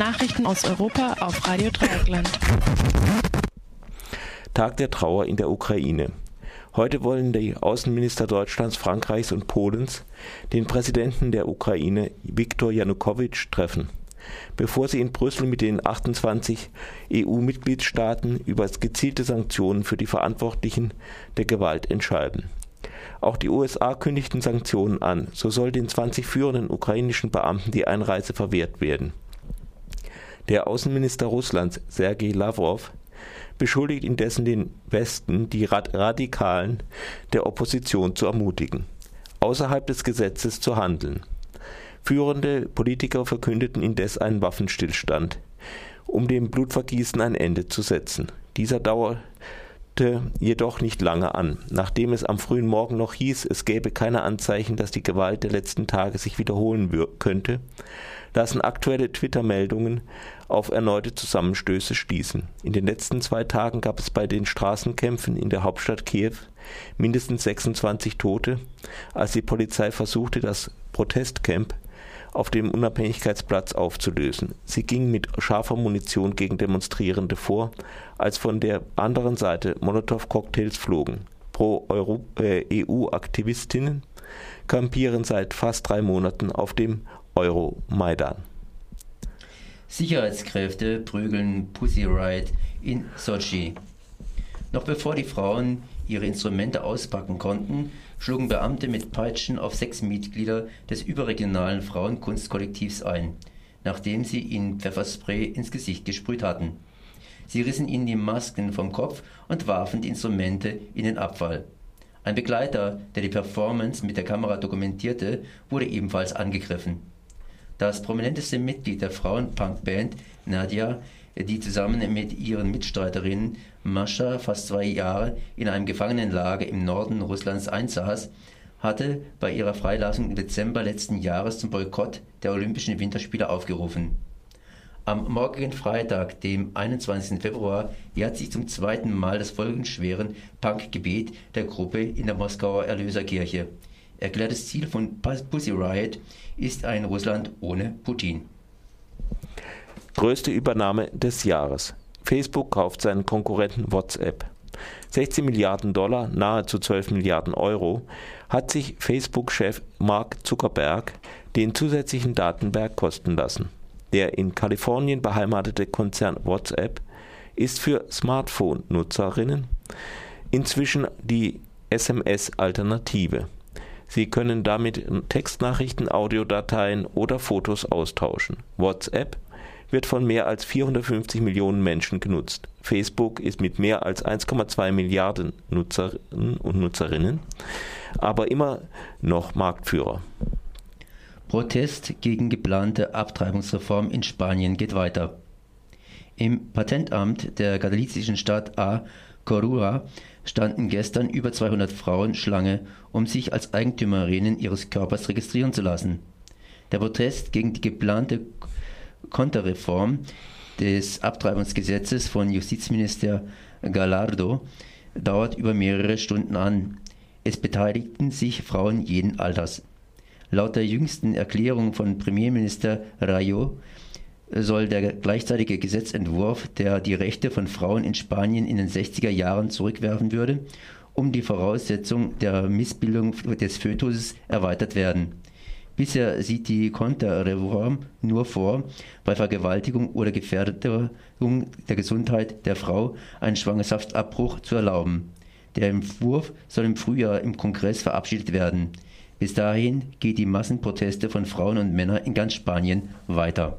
Nachrichten aus Europa auf Radio Dreieckland. Tag der Trauer in der Ukraine. Heute wollen die Außenminister Deutschlands, Frankreichs und Polens den Präsidenten der Ukraine, Viktor Janukowitsch, treffen, bevor sie in Brüssel mit den 28 EU-Mitgliedstaaten über gezielte Sanktionen für die Verantwortlichen der Gewalt entscheiden. Auch die USA kündigten Sanktionen an. So soll den 20 führenden ukrainischen Beamten die Einreise verwehrt werden. Der Außenminister Russlands, Sergei Lavrov, beschuldigt indessen den Westen, die Radikalen der Opposition zu ermutigen, außerhalb des Gesetzes zu handeln. Führende Politiker verkündeten indes einen Waffenstillstand, um dem Blutvergießen ein Ende zu setzen. Dieser dauerte jedoch nicht lange an. Nachdem es am frühen Morgen noch hieß, es gäbe keine Anzeichen, dass die Gewalt der letzten Tage sich wiederholen könnte, lassen aktuelle Twitter-Meldungen auf erneute Zusammenstöße schließen. In den letzten zwei Tagen gab es bei den Straßenkämpfen in der Hauptstadt Kiew mindestens 26 Tote, als die Polizei versuchte, das Protestcamp auf dem Unabhängigkeitsplatz aufzulösen. Sie ging mit scharfer Munition gegen Demonstrierende vor, als von der anderen Seite Molotow-Cocktails flogen. Pro-EU-Aktivistinnen äh, kampieren seit fast drei Monaten auf dem Euromaidan. Sicherheitskräfte prügeln Pussy Riot in Sochi. Noch bevor die Frauen ihre Instrumente auspacken konnten, schlugen Beamte mit Peitschen auf sechs Mitglieder des überregionalen Frauenkunstkollektivs ein, nachdem sie ihnen Pfefferspray ins Gesicht gesprüht hatten. Sie rissen ihnen die Masken vom Kopf und warfen die Instrumente in den Abfall. Ein Begleiter, der die Performance mit der Kamera dokumentierte, wurde ebenfalls angegriffen. Das prominenteste Mitglied der Frauenpunk-Band, Nadia, die zusammen mit ihren Mitstreiterinnen Mascha fast zwei Jahre in einem Gefangenenlager im Norden Russlands einsaß, hatte bei ihrer Freilassung im Dezember letzten Jahres zum Boykott der Olympischen Winterspiele aufgerufen. Am morgigen Freitag, dem 21. Februar, jährt sich zum zweiten Mal das folgenschweren Punkgebet der Gruppe in der Moskauer Erlöserkirche. Erklärtes Ziel von Pussy Riot ist ein Russland ohne Putin. Größte Übernahme des Jahres. Facebook kauft seinen Konkurrenten WhatsApp. 16 Milliarden Dollar, nahezu 12 Milliarden Euro, hat sich Facebook-Chef Mark Zuckerberg den zusätzlichen Datenberg kosten lassen. Der in Kalifornien beheimatete Konzern WhatsApp ist für Smartphone-Nutzerinnen inzwischen die SMS-Alternative. Sie können damit Textnachrichten, Audiodateien oder Fotos austauschen. WhatsApp wird von mehr als 450 Millionen Menschen genutzt. Facebook ist mit mehr als 1,2 Milliarden Nutzerinnen und Nutzerinnen aber immer noch Marktführer. Protest gegen geplante Abtreibungsreform in Spanien geht weiter. Im Patentamt der galizischen Stadt A Coruña standen gestern über 200 Frauen Schlange, um sich als Eigentümerinnen ihres Körpers registrieren zu lassen. Der Protest gegen die geplante Konterreform des Abtreibungsgesetzes von Justizminister Gallardo dauert über mehrere Stunden an. Es beteiligten sich Frauen jeden Alters. Laut der jüngsten Erklärung von Premierminister Rayo soll der gleichzeitige Gesetzentwurf, der die Rechte von Frauen in Spanien in den 60er Jahren zurückwerfen würde, um die Voraussetzung der Missbildung des Fötuses erweitert werden. Bisher sieht die Konterreform nur vor, bei Vergewaltigung oder Gefährdung der Gesundheit der Frau einen Schwangerschaftsabbruch zu erlauben. Der Entwurf soll im Frühjahr im Kongress verabschiedet werden. Bis dahin geht die Massenproteste von Frauen und Männern in ganz Spanien weiter